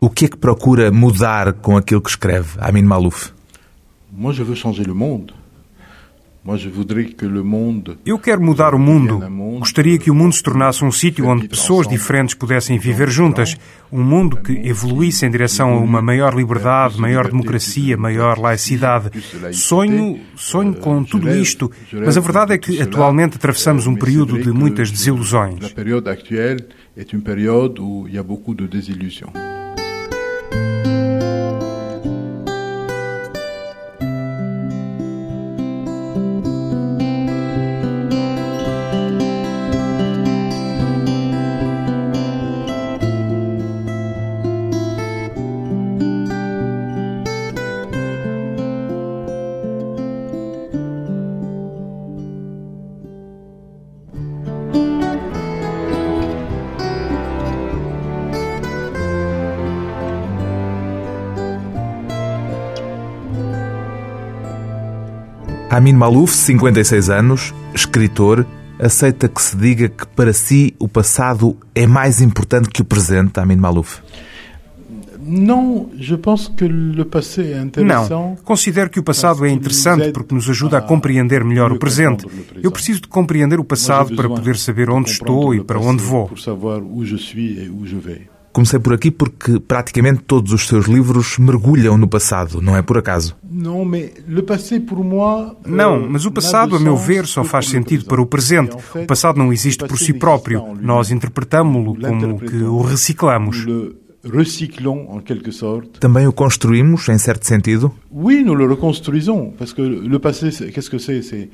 O que é que procura mudar com aquilo que escreve, Amin Malouf? Eu quero mudar o mundo. Gostaria que o mundo se tornasse um sítio onde pessoas diferentes pudessem viver juntas. Um mundo que evoluísse em direção a uma maior liberdade, maior democracia, maior laicidade. Sonho, sonho com tudo isto, mas a verdade é que atualmente atravessamos um período de muitas desilusões. Amin Malouf, 56 anos, escritor, aceita que se diga que para si o passado é mais importante que o presente, Amin Malouf? Não, é considero que o passado é interessante porque nos ajuda a compreender melhor o presente. Eu preciso de compreender o passado para poder saber onde estou e para onde vou. Comecei por aqui porque praticamente todos os seus livros mergulham no passado, não é por acaso? Não, mas o passado, a meu ver, só faz sentido para o presente. O passado não existe por si próprio. Nós interpretamos-lo como que o reciclamos Também o construímos em certo sentido?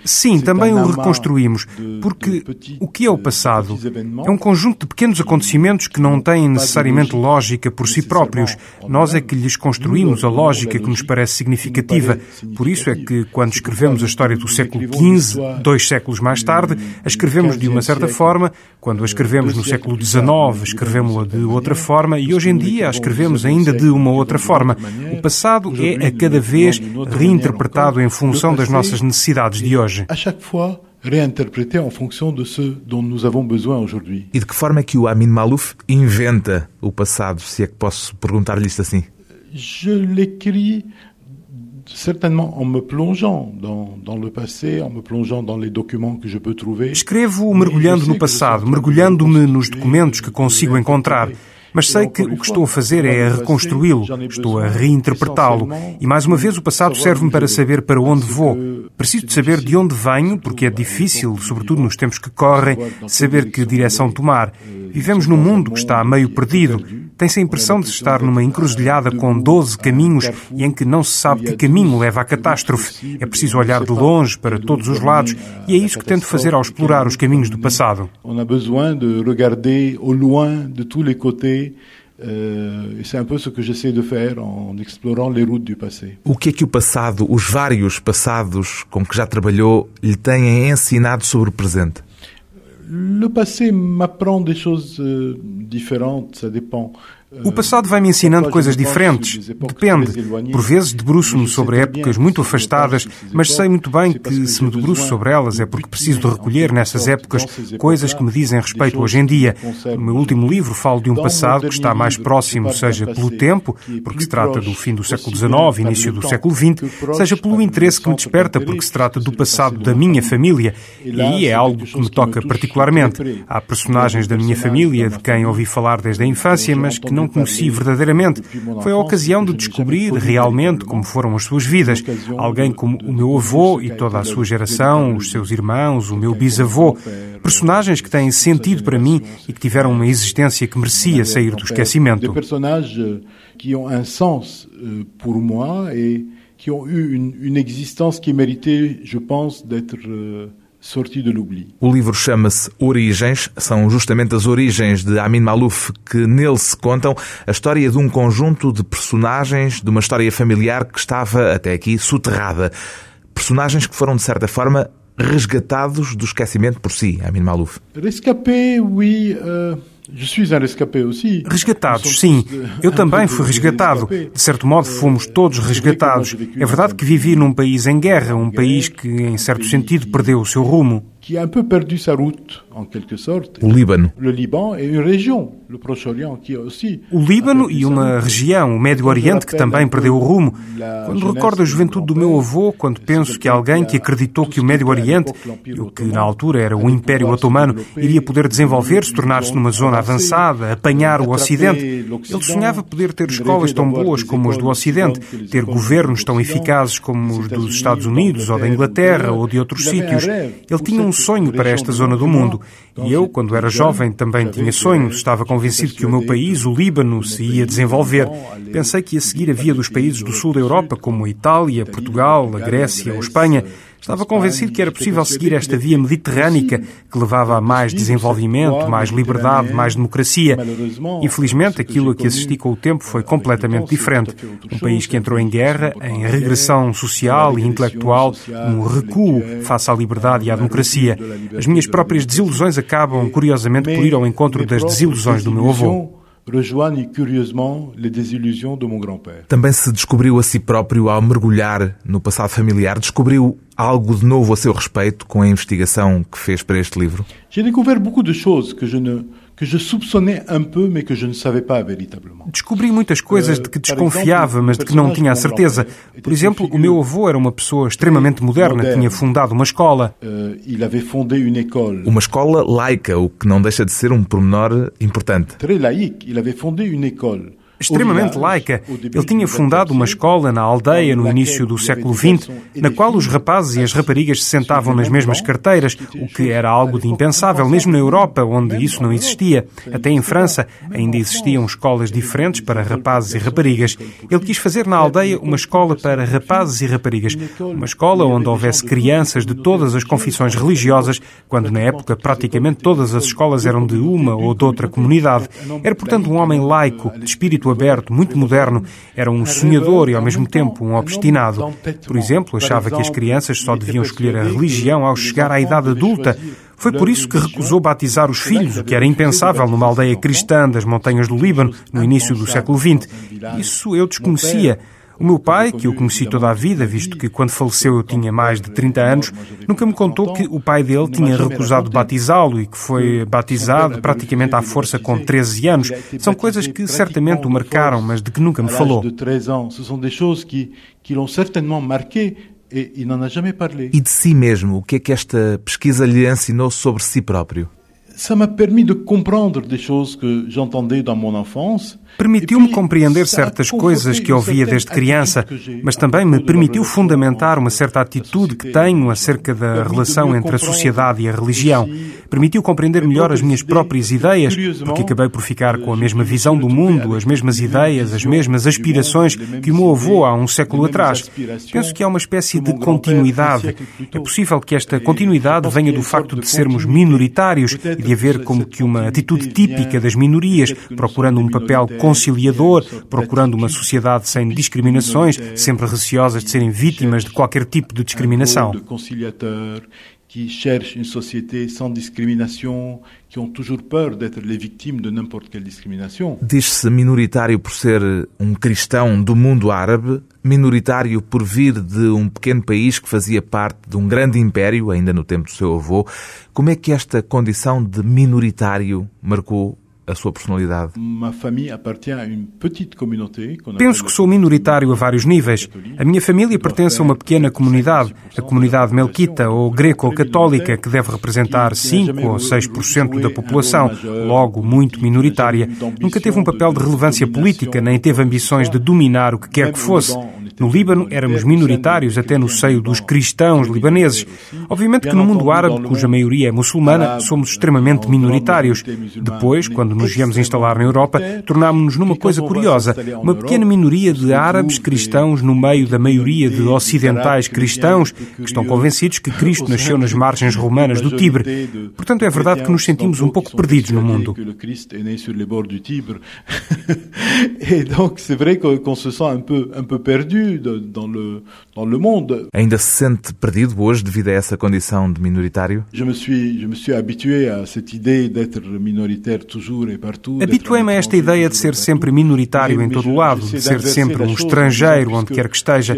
Sim, também o reconstruímos, porque o que é o passado? É um conjunto de pequenos acontecimentos que não têm necessariamente lógica por si próprios. Nós é que lhes construímos a lógica que nos parece significativa. Por isso é que quando escrevemos a história do século XV, dois séculos mais tarde, a escrevemos de uma certa forma, quando a escrevemos no século XIX, escrevemos-la de outra forma e hoje em dia a escrevemos ainda de uma outra forma. O passado é a cada vez reinterpretado em função das nossas necessidades de hoje. A chaque fois réinterprété en fonction de ce dont nous avons besoin aujourd'hui. E de que forma é que o Amin Malouf inventa o passado, se é que posso perguntar-lhe isto assim? Je l'écris certainement en me plongeant dans, dans le passé, en me plongeant dans les documents que je peux trouver. Escrevo mergulhando no passado, mergulhando-me nos documentos que consigo encontrar. Mas sei que o que estou a fazer é reconstruí-lo, estou a reinterpretá-lo. E mais uma vez o passado serve-me para saber para onde vou. Preciso de saber de onde venho, porque é difícil, sobretudo nos tempos que correm, saber que direção tomar. Vivemos num mundo que está meio perdido. Tem-se a impressão de estar numa encruzilhada com 12 caminhos e em que não se sabe que caminho leva à catástrofe. É preciso olhar de longe para todos os lados e é isso que tento fazer ao explorar os caminhos do passado. On a besoin de regarder au loin de tous les côtés Uh, c'est un peu ce que j'essaie de faire en explorant les routes du passé. O que é que o passado, os vários passados com que já trabalhou, lhe têm ensinado sobre o presente? Le passé m'apprend des choses euh, différentes, ça dépend. O passado vai me ensinando coisas diferentes. Depende. Por vezes debruço-me sobre épocas muito afastadas, mas sei muito bem que se me debruço sobre elas é porque preciso de recolher nessas épocas coisas que me dizem respeito hoje em dia. No meu último livro falo de um passado que está mais próximo, seja pelo tempo, porque se trata do fim do século XIX, início do século XX, seja pelo interesse que me desperta, porque se trata do passado da minha família. E aí é algo que me toca particularmente. Há personagens da minha família de quem ouvi falar desde a infância, mas que não não conheci verdadeiramente. Foi a ocasião de descobrir realmente como foram as suas vidas. Alguém como o meu avô e toda a sua geração, os seus irmãos, o meu bisavô. Personagens que têm sentido para mim e que tiveram uma existência que merecia sair do esquecimento. Personagens que ont un sens euh, pour moi et qui ont eu existence qui méritait, je pense, d'être euh, o livro chama-se Origens, são justamente as origens de Amin Malouf que nele se contam. A história de um conjunto de personagens de uma história familiar que estava até aqui soterrada. Personagens que foram, de certa forma, resgatados do esquecimento por si, Amin Malouf. Rescapé, oui. Uh... Resgatados, sim. Eu também fui resgatado. De certo modo, fomos todos resgatados. É verdade que vivi num país em guerra, um país que, em certo sentido, perdeu o seu rumo. Que a peu perdu sa route O Líbano. O Líbano e uma região, o Médio Oriente, que também perdeu o rumo. Quando recordo a juventude do meu avô, quando penso que alguém que acreditou que o Médio Oriente, o que na altura era o Império Otomano, iria poder desenvolver-se, tornar-se numa zona avançada, apanhar o Ocidente, ele sonhava poder ter escolas tão boas como as do Ocidente, ter governos tão eficazes como os dos Estados Unidos ou da Inglaterra ou de outros sítios. Ele tinha um sonho para esta zona do mundo. E eu, quando era jovem, também tinha sonhos. Estava convencido que o meu país, o Líbano, se ia desenvolver. Pensei que ia seguir a via dos países do sul da Europa, como a Itália, Portugal, a Grécia ou Espanha. Estava convencido que era possível seguir esta via mediterrânica que levava a mais desenvolvimento, mais liberdade, mais democracia. Infelizmente, aquilo a que assisti com o tempo foi completamente diferente. Um país que entrou em guerra, em regressão social e intelectual, um recuo face à liberdade e à democracia. As minhas próprias desilusões acabam, curiosamente, por ir ao encontro das desilusões do meu avô rejoignent curieusement les désillusions de mon grand-père. Também se descobriu a si próprio ao mergulhar no passado familiar, descobriu algo de novo a seu respeito com a investigação que fez para este livro? J'ai découvert beaucoup de choses que je ne que je soupçonnais un peu, mais que je ne savais pas véritablement. Descobri muitas coisas de que desconfiava, mas de que não tinha a certeza. Por exemplo, o meu avô era uma pessoa extremamente moderna, tinha fundado uma escola. Euh, il avait fondé une école. Uma escola laica, o que não deixa de ser um pormenor importante. Très laïque, il avait fondé une école extremamente laica. Ele tinha fundado uma escola na aldeia no início do século XX, na qual os rapazes e as raparigas se sentavam nas mesmas carteiras, o que era algo de impensável, mesmo na Europa, onde isso não existia. Até em França ainda existiam escolas diferentes para rapazes e raparigas. Ele quis fazer na aldeia uma escola para rapazes e raparigas, uma escola onde houvesse crianças de todas as confissões religiosas, quando na época praticamente todas as escolas eram de uma ou de outra comunidade. Era, portanto, um homem laico, de espírito aberto, muito moderno. Era um sonhador e, ao mesmo tempo, um obstinado. Por exemplo, achava que as crianças só deviam escolher a religião ao chegar à idade adulta. Foi por isso que recusou batizar os filhos, o que era impensável numa aldeia cristã das montanhas do Líbano, no início do século XX. Isso eu desconhecia. O meu pai, que eu conheci toda a vida, visto que quando faleceu eu tinha mais de 30 anos, nunca me contou que o pai dele tinha recusado batizá-lo e que foi batizado praticamente à força com 13 anos. São coisas que certamente o marcaram, mas de que nunca me falou. E de si mesmo, o que é que esta pesquisa lhe ensinou sobre si próprio? Ça m'a permis de comprendre des choses que j'entendais dans mon enfance Permitiu-me compreender certas coisas que ouvia desde criança, mas também me permitiu fundamentar uma certa atitude que tenho acerca da relação entre a sociedade e a religião. Permitiu compreender melhor as minhas próprias ideias, porque acabei por ficar com a mesma visão do mundo, as mesmas ideias, as mesmas aspirações que o meu avô há um século atrás. Penso que há uma espécie de continuidade. É possível que esta continuidade venha do facto de sermos minoritários e de haver como que uma atitude típica das minorias, procurando um papel conciliador, procurando uma sociedade sem discriminações, sempre receosas de serem vítimas de qualquer tipo de discriminação. qui cherchent une société sans discrimination, qui ont toujours peur d'être les victimes de n'importe quelle discrimination. Diz-se minoritário por ser um cristão do mundo árabe, minoritário por vir de um pequeno país que fazia parte de um grande império, ainda no tempo do seu avô. Como é que esta condição de minoritário marcou a sua personalidade? Penso que sou minoritário a vários níveis. A minha família pertence a uma pequena comunidade, a comunidade melquita ou greco-católica, que deve representar 5 ou 6% da população, logo muito minoritária. Nunca teve um papel de relevância política, nem teve ambições de dominar o que quer que fosse. No Líbano éramos minoritários até no seio dos cristãos libaneses. Obviamente que no mundo árabe, cuja maioria é muçulmana, somos extremamente minoritários. Depois, quando nos viemos instalar na Europa, tornámos-nos numa coisa curiosa. Uma pequena minoria de árabes cristãos no meio da maioria de ocidentais cristãos que estão convencidos que Cristo nasceu nas margens romanas do Tibre. Portanto, é verdade que nos sentimos um pouco perdidos no mundo. Et donc, c'est vrai qu'on se sent un peu, un peu perdu dans le, dans le monde. Ainda se sente perdido hoje devido a essa condição de minoritário? Je me suis, je me suis habitué à cette idée d'être minoritaire toujours et partout. Habituei-me a esta ideia de ser sempre minoritário em todo o lado, de ser sempre um estrangeiro onde quer que esteja.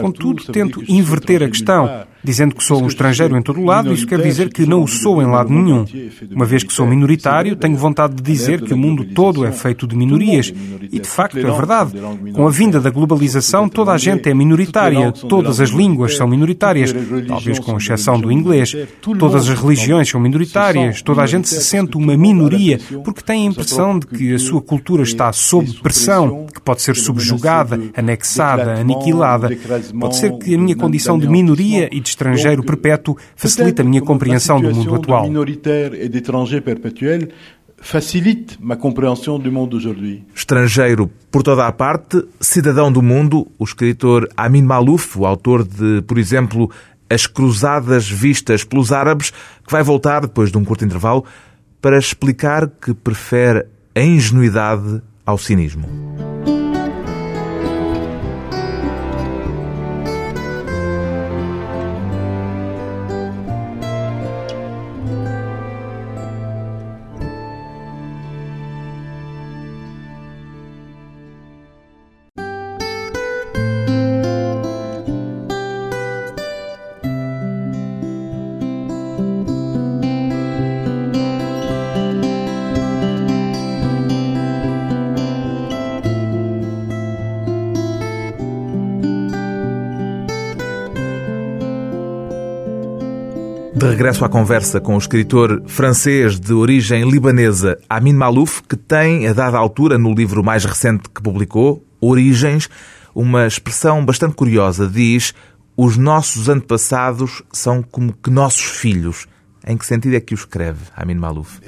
Contudo, tento inverter a questão. Dizendo que sou um estrangeiro em todo o lado, isso quer dizer que não o sou em lado nenhum. Uma vez que sou minoritário, tenho vontade de dizer que o mundo todo é feito de minorias. E de facto é verdade. Com a vinda da globalização, toda a gente é minoritária, todas as línguas são minoritárias, talvez com exceção do inglês. Todas as religiões são minoritárias, toda a gente se sente uma minoria porque tem a impressão de que a sua cultura está sob pressão, pode ser subjugada, anexada, aniquilada. Pode ser que a minha condição de minoria e de estrangeiro perpétuo facilita a minha compreensão do mundo atual. facilite ma compréhension du monde d'aujourd'hui. Estrangeiro por toda a parte, cidadão do mundo, o escritor Amin Malouf, o autor de, por exemplo, As Cruzadas Vistas pelos Árabes, que vai voltar depois de um curto intervalo para explicar que prefere a ingenuidade ao cinismo. De regresso à conversa com o escritor francês de origem libanesa Amin Malouf, que tem, a dada altura, no livro mais recente que publicou, Origens, uma expressão bastante curiosa. Diz: Os nossos antepassados são como que nossos filhos. Em que sentido é que o escreve, Amin Malouf?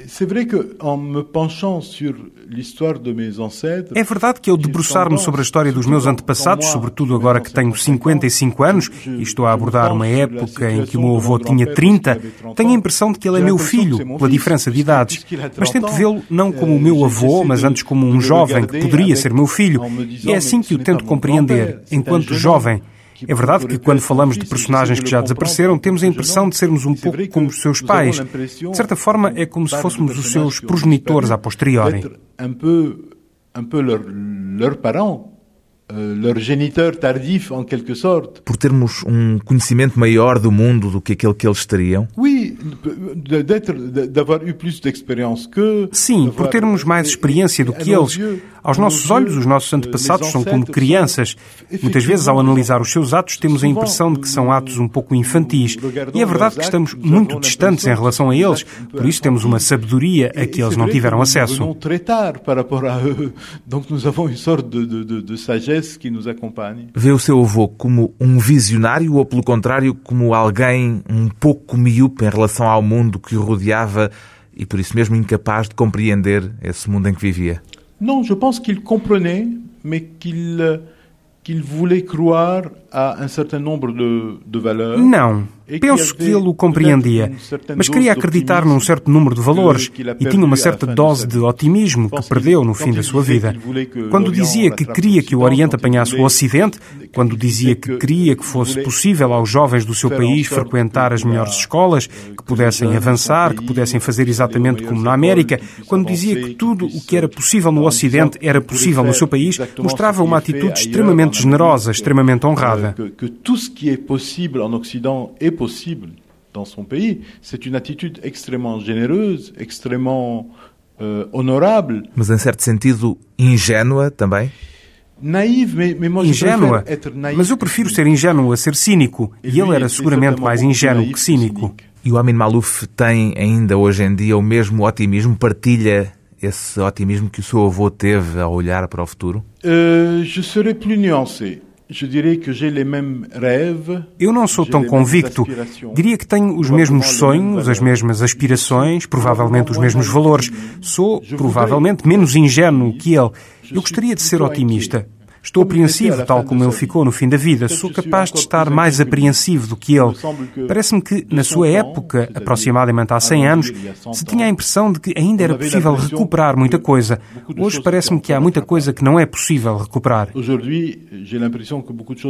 É verdade que eu debruçar-me sobre a história dos meus antepassados, sobretudo agora que tenho 55 anos e estou a abordar uma época em que o meu avô tinha 30, tenho a impressão de que ele é meu filho, pela diferença de idades. Mas tento vê-lo não como o meu avô, mas antes como um jovem que poderia ser meu filho. E é assim que o tento compreender, enquanto jovem. É verdade que quando falamos de personagens que já desapareceram, temos a impressão de sermos um pouco como os seus pais. De certa forma, é como se fôssemos os seus progenitores a posteriori. Un peu leur, leur parent, euh, leur géniteur tardif, en quelque sorte. Por termos um conhecimento maior do mundo do que aquele que eles teriam? Oui, d'avoir eu plus d'expérience que. Sim, por termos mais experiência do que eles. Aos nossos olhos, os nossos antepassados são como crianças. Muitas vezes, ao analisar os seus atos, temos a impressão de que são atos um pouco infantis. E é verdade que estamos muito distantes em relação a eles, por isso temos uma sabedoria a que eles não tiveram acesso. Vê o seu avô como um visionário ou, pelo contrário, como alguém um pouco miúpe em relação ao mundo que o rodeava e por isso mesmo incapaz de compreender esse mundo em que vivia? Non, je pense qu'il comprenait, mais qu'il euh, qu'il voulait croire à un certain nombre de, de valeurs. Non. Penso que ele o compreendia, mas queria acreditar num certo número de valores e tinha uma certa dose de otimismo que perdeu no fim da sua vida. Quando dizia que queria que o Oriente apanhasse o Ocidente, quando dizia que queria que fosse possível aos jovens do seu país frequentar as melhores escolas, que pudessem avançar, que pudessem fazer exatamente como na América, quando dizia que tudo o que era possível no Ocidente era possível no seu país, mostrava uma atitude extremamente generosa, extremamente honrada. Que tudo o que é possível no Ocidente possible dans son pays. C'est une attitude extrêmement généreuse, extrêmement euh, honorable. Mas em certo sentido ingênua também? Naive, mais, mais moi ingênua, mas eu prefiro ser ingênuo a ser cínico, e ele era seguramente mais ingênuo que cínico. E o Amin Malouf tem ainda hoje em dia o mesmo otimismo, partilha esse otimismo que o seu avô teve ao olhar para o futuro? Uh, je serais plus nuancé. Eu não sou tão convicto. Diria que tenho os mesmos sonhos, as mesmas aspirações, provavelmente os mesmos valores. Sou provavelmente menos ingênuo que ele. Eu gostaria de ser otimista. Estou apreensivo, tal como ele ficou no fim da vida. Sou capaz de estar mais apreensivo do que ele. Parece-me que, na sua época, aproximadamente há 100 anos, se tinha a impressão de que ainda era possível recuperar muita coisa. Hoje parece-me que há muita coisa que não é possível recuperar. Hoje, j'ai l'impression que beaucoup de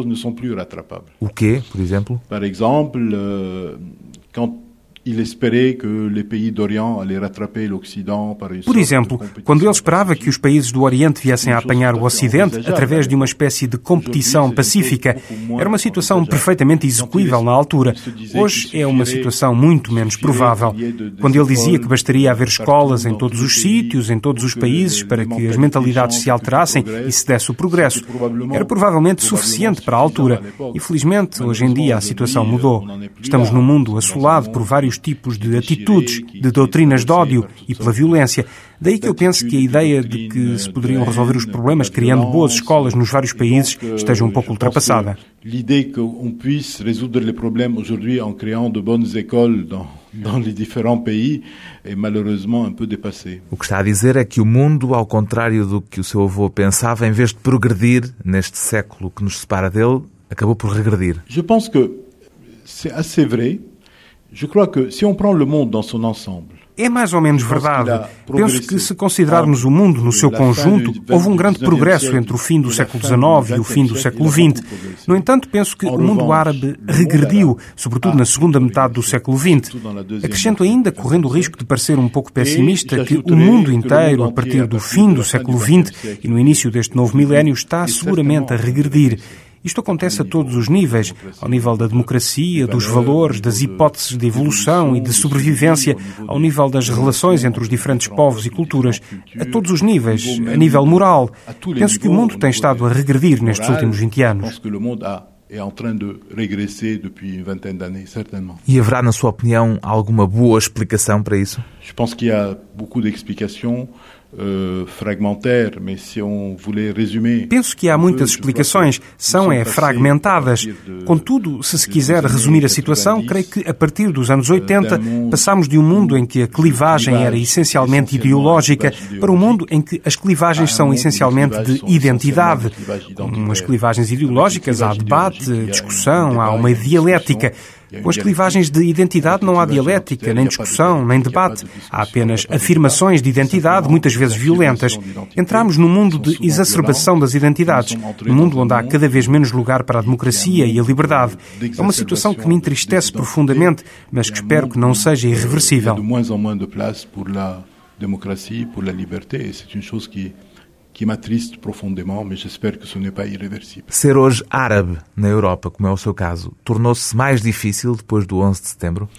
ne sont plus rattrapables. O quê, por exemplo? Par quand Por exemplo, quando ele esperava que os países do Oriente viessem a apanhar o Ocidente através de uma espécie de competição pacífica, era uma situação perfeitamente execuível na altura. Hoje é uma situação muito menos provável. Quando ele dizia que bastaria haver escolas em todos os sítios, em todos os países, para que as mentalidades se alterassem e se desse o progresso, era provavelmente suficiente para a altura. E felizmente, hoje em dia, a situação mudou. Estamos num mundo assolado por vários tipos de atitudes, de doutrinas de ódio e pela violência. Daí que eu penso que a ideia de que se poderiam resolver os problemas criando boas escolas nos vários países esteja um pouco ultrapassada. L'idée qu'on puisse résoudre les problèmes aujourd'hui en créant de bonnes écoles dans, dans les différents pays est malheureusement un peu. O que está a dizer é que o mundo, ao contrário do que o seu avô pensava, em vez de progredir neste século que nos separa dele, acabou por regredir. Je pense que c'est assez vrai. Je crois que si on prend le monde dans son ensemble, é mais ou menos verdade. Penso que, se considerarmos o mundo no seu conjunto, houve um grande progresso entre o fim do século XIX e o fim do século XX. No entanto, penso que o mundo árabe regrediu, sobretudo na segunda metade do século XX. Acrescento ainda, correndo o risco de parecer um pouco pessimista, que o mundo inteiro, a partir do fim do século XX e no início deste novo milénio, está seguramente a regredir. Isto acontece a todos os níveis, ao nível da democracia, dos valores, das hipóteses de evolução e de sobrevivência, ao nível das relações entre os diferentes povos e culturas, a todos os níveis, a nível moral. Penso que o mundo tem estado a regredir nestes últimos 20 anos. E haverá, na sua opinião, alguma boa explicação para isso? Je pense qu'il y a beaucoup d'explications. Euh, Penso que há muitas explicações, são é fragmentadas. Contudo, se se quiser resumir a situação, creio que a partir dos anos 80 euh, passámos de um mundo em que a clivagem era essencialmente ideológica para um mundo em que as clivagens são essencialmente de identidade. Com as clivagens ideológicas há debate, discussão, há uma dialética. Com as clivagens de identidade não há dialética, nem discussão, nem debate. Há apenas afirmações de identidade, muitas vezes violentas. Entramos num mundo de exacerbação das identidades, num mundo onde há cada vez menos lugar para a democracia e a liberdade. É uma situação que me entristece profundamente, mas que espero que não seja irreversível. democracia, la liberté, c'est une chose qui que m'attriste profondément, mas j'espère que ce n'est pas irréversible. Ser hoje árabe na Europa, como é o seu caso, tornou-se mais difícil depois do 11 de setembro?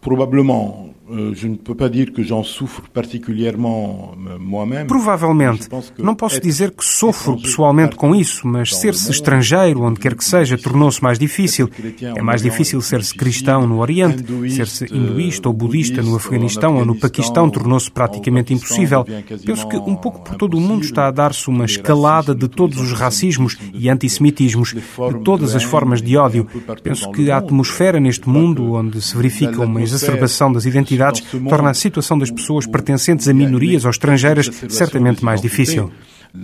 Provavelmente. Euh, je ne peux pas dire que j'en souffre particulièrement euh, moi-même. Provavelmente. Não posso dizer que sofro pessoalmente com isso, mas ser-se estrangeiro, onde quer que seja, tornou-se mais difícil. É mais difícil ser-se cristão no Oriente, ser-se hinduísta ou budista no Afeganistão ou no Paquistão tornou-se praticamente impossível. Penso que um pouco por todo o mundo está a dar-se uma escalada de todos os racismos e antissemitismos, de todas as formas de ódio. Penso que a atmosfera neste mundo, onde se verifica uma exacerbação das identidades, identidades torna a situação das pessoas pertencentes a minorias ou estrangeiras certamente mais difícil.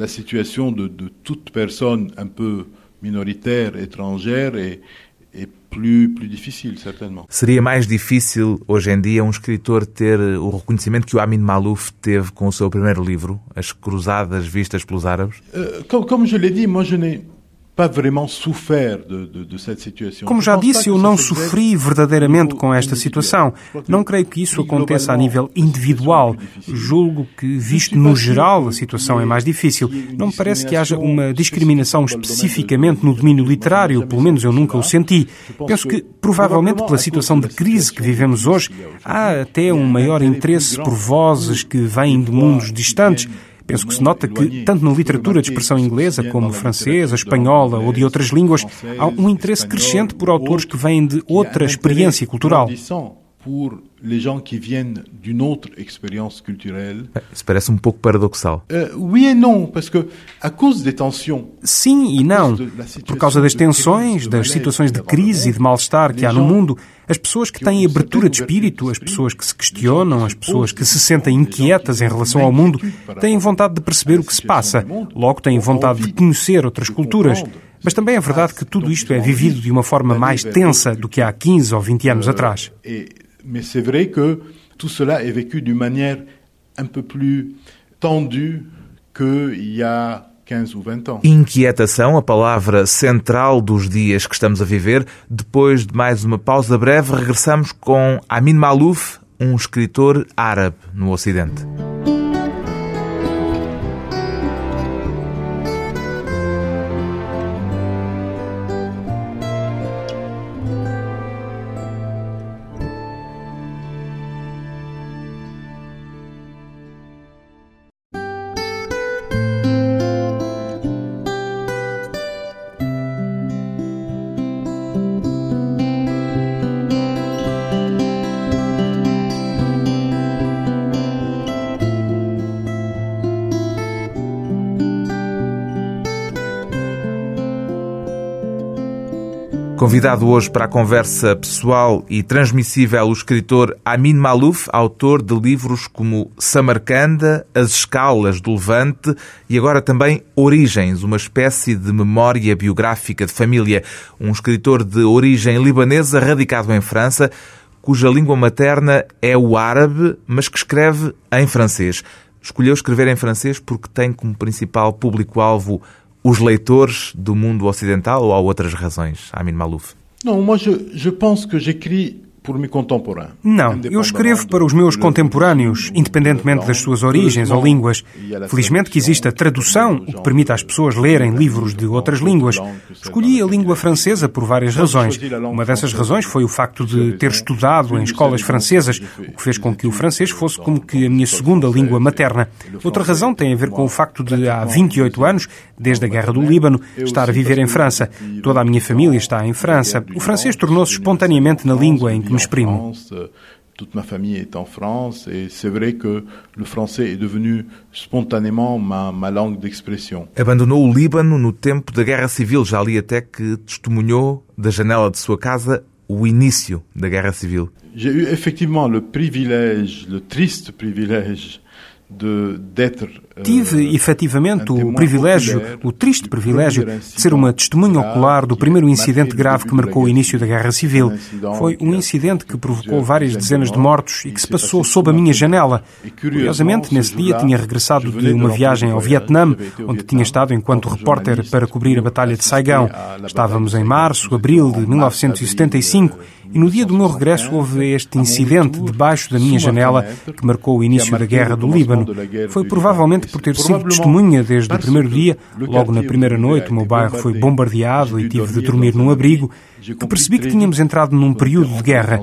A situação de, de toute personne un peu minoritaire, étrangère est, est plus, plus certainement. Seria mais difícil hoje em dia um escritor ter o reconhecimento que o Amin Malouf teve com o seu primeiro livro, As Cruzadas Vistas pelos Árabes? Uh, como, como je l'ai dit, moi je n'ai como já disse, eu não sofri verdadeiramente com esta situação. Não creio que isso aconteça a nível individual. Julgo que, visto no geral, a situação é mais difícil. Não me parece que haja uma discriminação especificamente no domínio literário, pelo menos eu nunca o senti. Penso que, provavelmente pela situação de crise que vivemos hoje, há até um maior interesse por vozes que vêm de mundos distantes Penso que se nota que, tanto na literatura de expressão inglesa como francesa, espanhola ou de outras línguas, há um interesse crescente por autores que vêm de outra experiência cultural pour les gens qui viennent d'une autre expérience culturelle. Isso parece um pouco paradoxal. Uh, oui et non, parce que à cause des tensions. Sim e não. Por causa das tensões, das situações de crise e de mal-estar que há no mundo, as pessoas que têm abertura de espírito, as pessoas que se questionam, as pessoas que se sentem inquietas em relação ao mundo, têm vontade de perceber o que se passa, logo têm vontade de conhecer outras culturas. Mas também é verdade que tudo isto é vivido de uma forma mais tensa do que há 15 ou 20 anos atrás. Mais c'est vrai que tout cela est vécu d'une manière un peu plus tendue qu'il y a 15 ou 20 ans. Inquietação, a palavra central dos dias que estamos a viver. Depois de mais uma pausa breve, regressamos com Amin Malouf, um escritor árabe no Ocidente. Convidado hoje para a conversa pessoal e transmissível o escritor Amin Malouf, autor de livros como Samarcanda, As Escalas do Levante e agora também Origens, uma espécie de memória biográfica de família. Um escritor de origem libanesa radicado em França, cuja língua materna é o árabe, mas que escreve em francês. Escolheu escrever em francês porque tem como principal público-alvo os leitores do mundo ocidental ou há outras razões, Amin Malouf? Não, moi je, je pense que j'écris não, eu escrevo para os meus contemporâneos, independentemente das suas origens ou línguas. Felizmente que existe a tradução, o que permite às pessoas lerem livros de outras línguas. Escolhi a língua francesa por várias razões. Uma dessas razões foi o facto de ter estudado em escolas francesas, o que fez com que o francês fosse como que a minha segunda língua materna. Outra razão tem a ver com o facto de, há 28 anos, desde a Guerra do Líbano, estar a viver em França. Toda a minha família está em França. O francês tornou-se espontaneamente na língua em que me exprimo. Toute ma famille est en France et c'est vrai que le français est devenu spontanément ma, ma langue d'expression. Abandonou o Líbano no tempo da Guerra Civil. Já li até que testemunhou da janela de sua casa o início da Guerra Civil. J'ai eu effectivement le privilège, le triste privilège Tive, euh, efetivamente, o privilégio, o triste privilégio, de ser uma testemunha ocular do primeiro incidente grave que marcou o início da Guerra Civil. Foi um incidente que provocou várias dezenas de mortos e que se passou sob a minha janela. Curiosamente, nesse dia tinha regressado de uma viagem ao Vietnã, onde tinha estado enquanto repórter para cobrir a Batalha de Saigão. Estávamos em março, abril de 1975 e no dia do meu regresso houve este incidente debaixo da minha janela que marcou o início da Guerra do Líbano. Foi provavelmente por ter sido testemunha desde o primeiro dia, logo na primeira noite, o meu bairro foi bombardeado e tive de dormir num abrigo, que percebi que tínhamos entrado num período de guerra.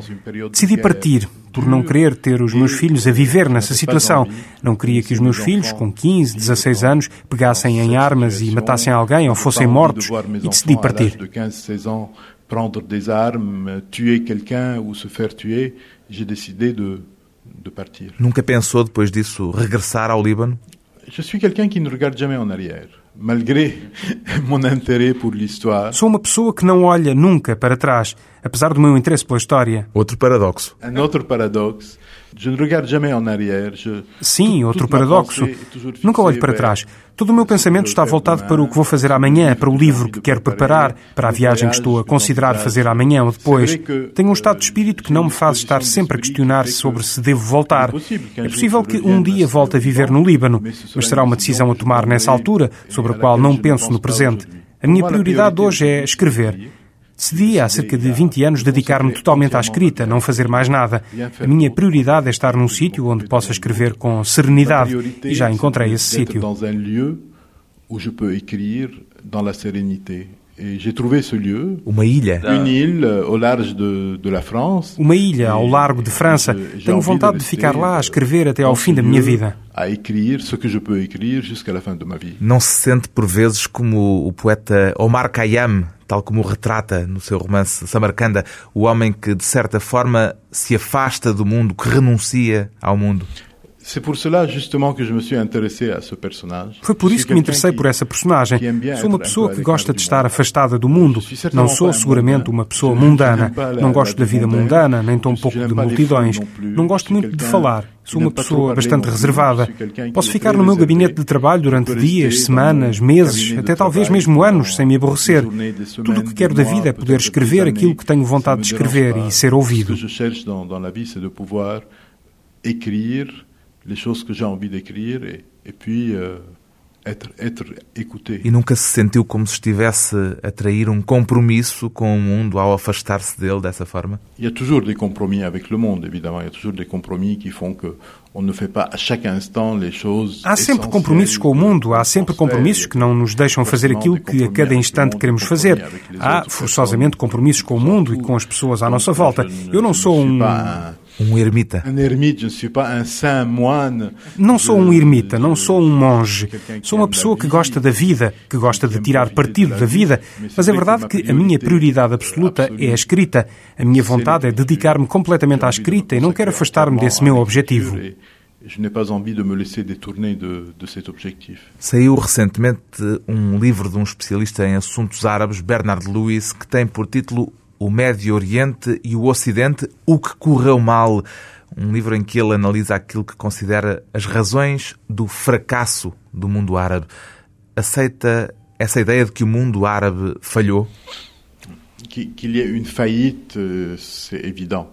Decidi partir, por não querer ter os meus filhos a viver nessa situação. Não queria que os meus filhos, com 15, 16 anos, pegassem em armas e matassem alguém ou fossem mortos, e decidi partir prendre des armes, tuer quelqu'un ou se faire tuer, j'ai décidé de, de partir. Nunca pensou depois disso regressar ao Líbano? Je suis quelqu'un qui ne regarde jamais en arrière. Malgré mon intérêt pour l'histoire. Sou uma pessoa que não olha nunca para trás, apesar do meu interesse pela história. Outro paradoxo. Un autre paradoxe. Sim, outro paradoxo. Nunca olho para trás. Todo o meu pensamento está voltado para o que vou fazer amanhã, para o livro que quero preparar, para a viagem que estou a considerar fazer amanhã ou depois. Tenho um estado de espírito que não me faz estar sempre a questionar sobre se devo voltar. É possível que um dia volte a viver no Líbano, mas será uma decisão a tomar nessa altura, sobre a qual não penso no presente. A minha prioridade hoje é escrever. Decidi há cerca de 20 anos dedicar-me totalmente à escrita, não fazer mais nada. A minha prioridade é estar num sítio onde possa escrever com serenidade e já encontrei esse sítio. Uma ilha. Uma ilha ao largo de França. Tenho vontade de ficar lá a escrever até ao fim da minha vida. Não se sente por vezes como o poeta Omar Khayyam tal como retrata no seu romance Samarcanda, o homem que, de certa forma, se afasta do mundo, que renuncia ao mundo. Foi por isso que me interessei por essa personagem. Sou uma pessoa que gosta de estar afastada do mundo. Não sou seguramente uma pessoa mundana. Não gosto da vida mundana, nem tão pouco de multidões. Não gosto muito de falar. Sou uma pessoa bastante reservada. Posso ficar no meu gabinete de trabalho durante dias, semanas, meses, até talvez mesmo anos, sem me aborrecer. Tudo o que quero da vida é poder escrever aquilo que tenho vontade de escrever e ser ouvido les choses que j'ai envie d'écrire et, et puis euh, être, être écouté. E nunca se sentiu como se estivesse a trair um compromisso com o mundo ao afastar-se dele dessa forma? Il y a toujours des compromis avec le monde, évidemment. Il y a toujours des compromis qui font que on ne fait pas à chaque instant les choses Há sempre compromissos com o mundo, há sempre compromissos que não nos deixam fazer aquilo que a cada instante queremos fazer. Há forçosamente compromissos com o mundo e com as pessoas à nossa volta. Eu não sou um um ermita. Não sou um ermita, não sou um monge. Sou uma pessoa que gosta da vida, que gosta de tirar partido da vida. Mas é verdade que a minha prioridade absoluta é a escrita. A minha vontade é dedicar-me completamente à escrita e não quero afastar-me desse meu objetivo. Je n'ai pas envie de me laisser détourner de, de cet objectif. Saiu recentemente um livro de um especialista em assuntos árabes, Bernard Lewis, que tem por título o Médio Oriente e o Ocidente, o que correu mal. Um livro em que ele analisa aquilo que considera as razões do fracasso do mundo árabe. Aceita essa ideia de que o mundo árabe falhou? Qu'il y ait une faillite, c'est évident.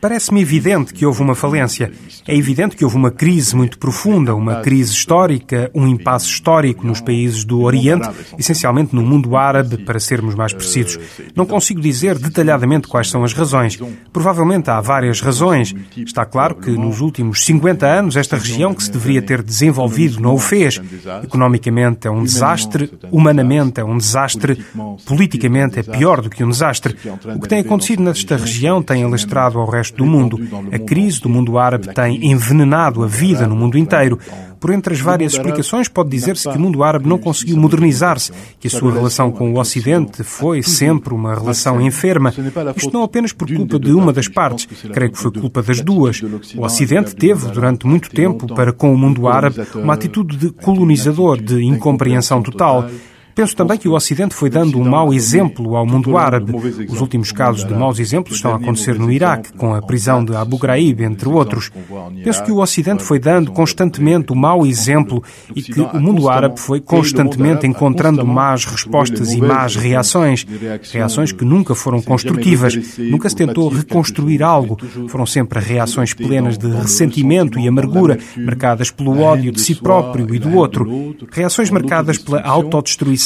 Parece-me evidente que houve uma falência. É evidente que houve uma crise muito profunda, uma crise histórica, um impasse histórico nos países do Oriente, essencialmente no mundo árabe, para sermos mais precisos. Não consigo dizer detalhadamente quais são as razões. Provavelmente há várias razões. Está claro que nos últimos 50 anos esta região que se deveria ter desenvolvido não o fez. Economicamente é um desastre, humanamente é um desastre, politicamente é pior do que um desastre. O que tem acontecido nesta região tem alastrado ao resto do mundo. A crise do mundo árabe tem envenenado a vida no mundo inteiro. Por entre as várias explicações, pode dizer-se que o mundo árabe não conseguiu modernizar-se, que a sua relação com o Ocidente foi sempre uma relação enferma. Isto não apenas por culpa de uma das partes, creio que foi culpa das duas. O Ocidente teve, durante muito tempo, para com o mundo árabe, uma atitude de colonizador, de incompreensão total. Penso também que o Ocidente foi dando um mau exemplo ao mundo árabe. Os últimos casos de maus exemplos estão a acontecer no Iraque, com a prisão de Abu Ghraib, entre outros. Penso que o Ocidente foi dando constantemente o mau exemplo e que o mundo árabe foi constantemente encontrando más respostas e más reações. Reações que nunca foram construtivas. Nunca se tentou reconstruir algo. Foram sempre reações plenas de ressentimento e amargura, marcadas pelo ódio de si próprio e do outro. Reações marcadas pela autodestruição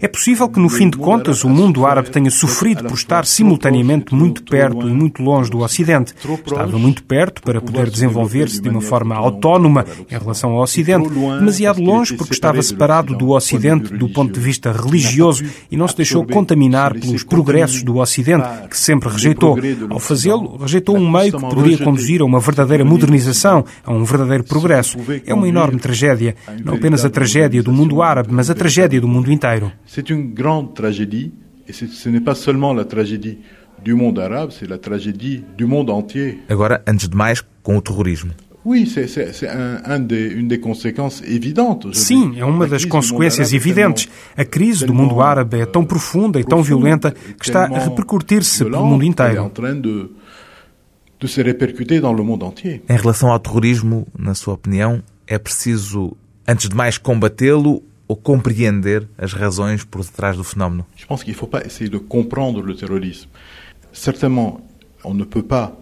é possível que, no fim de contas, o mundo árabe tenha sofrido por estar simultaneamente muito perto e muito longe do Ocidente. Estava muito perto para poder desenvolver-se de uma forma autónoma em relação ao Ocidente, demasiado longe porque estava separado do Ocidente do ponto de vista religioso e não se deixou contaminar pelos progressos do Ocidente, que sempre rejeitou. Ao fazê-lo, rejeitou um meio que poderia conduzir a uma verdadeira modernização, a um verdadeiro progresso. É uma enorme tragédia. Não apenas a tragédia do mundo árabe, mas a tragédia tragédia do mundo inteiro. C'est une grande tragédie, et ce n'est pas seulement la tragédie du monde arabe, c'est la tragédie du monde entier. Agora, antes de mais, com o terrorismo. Sim, é uma das consequências evidentes. A crise do mundo árabe é tão profunda e tão violenta que está a repercutir-se pelo mundo inteiro. Em relação ao terrorismo, na sua opinião, é preciso, antes de mais, combatê-lo ou compreender as razões por detrás do fenómeno? Je pense qu'il ne faut pas essayer de comprendre le terrorisme. Certainement, on ne peut pas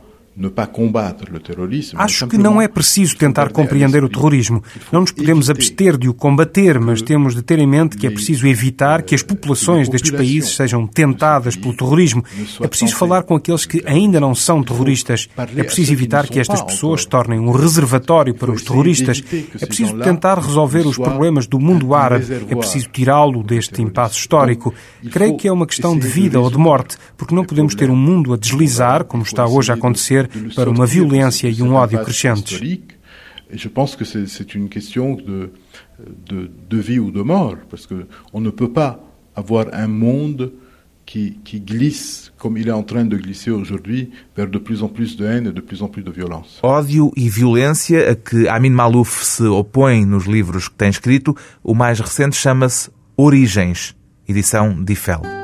Acho que não é preciso tentar compreender o terrorismo. Não nos podemos abster de o combater, mas temos de ter em mente que é preciso evitar que as populações destes países sejam tentadas pelo terrorismo. É preciso falar com aqueles que ainda não são terroristas. É preciso evitar que estas pessoas se tornem um reservatório para os terroristas. É preciso tentar resolver os problemas do mundo árabe. É preciso tirá-lo deste impasse histórico. Creio que é uma questão de vida ou de morte, porque não podemos ter um mundo a deslizar, como está hoje a acontecer para uma violência e um ódio crescentes. Je pense que c'est une question de, de, de vie ou de mort, parce qu'on ne peut pas avoir un monde qui, qui, glisse, comme il est en train de glisser aujourd'hui, vers de plus en plus de haine et de plus en plus de violence. Ódio e violência a que Amin Malouf se opõe nos livros que tem escrito, o mais recente chama-se Origens, edição Diffel.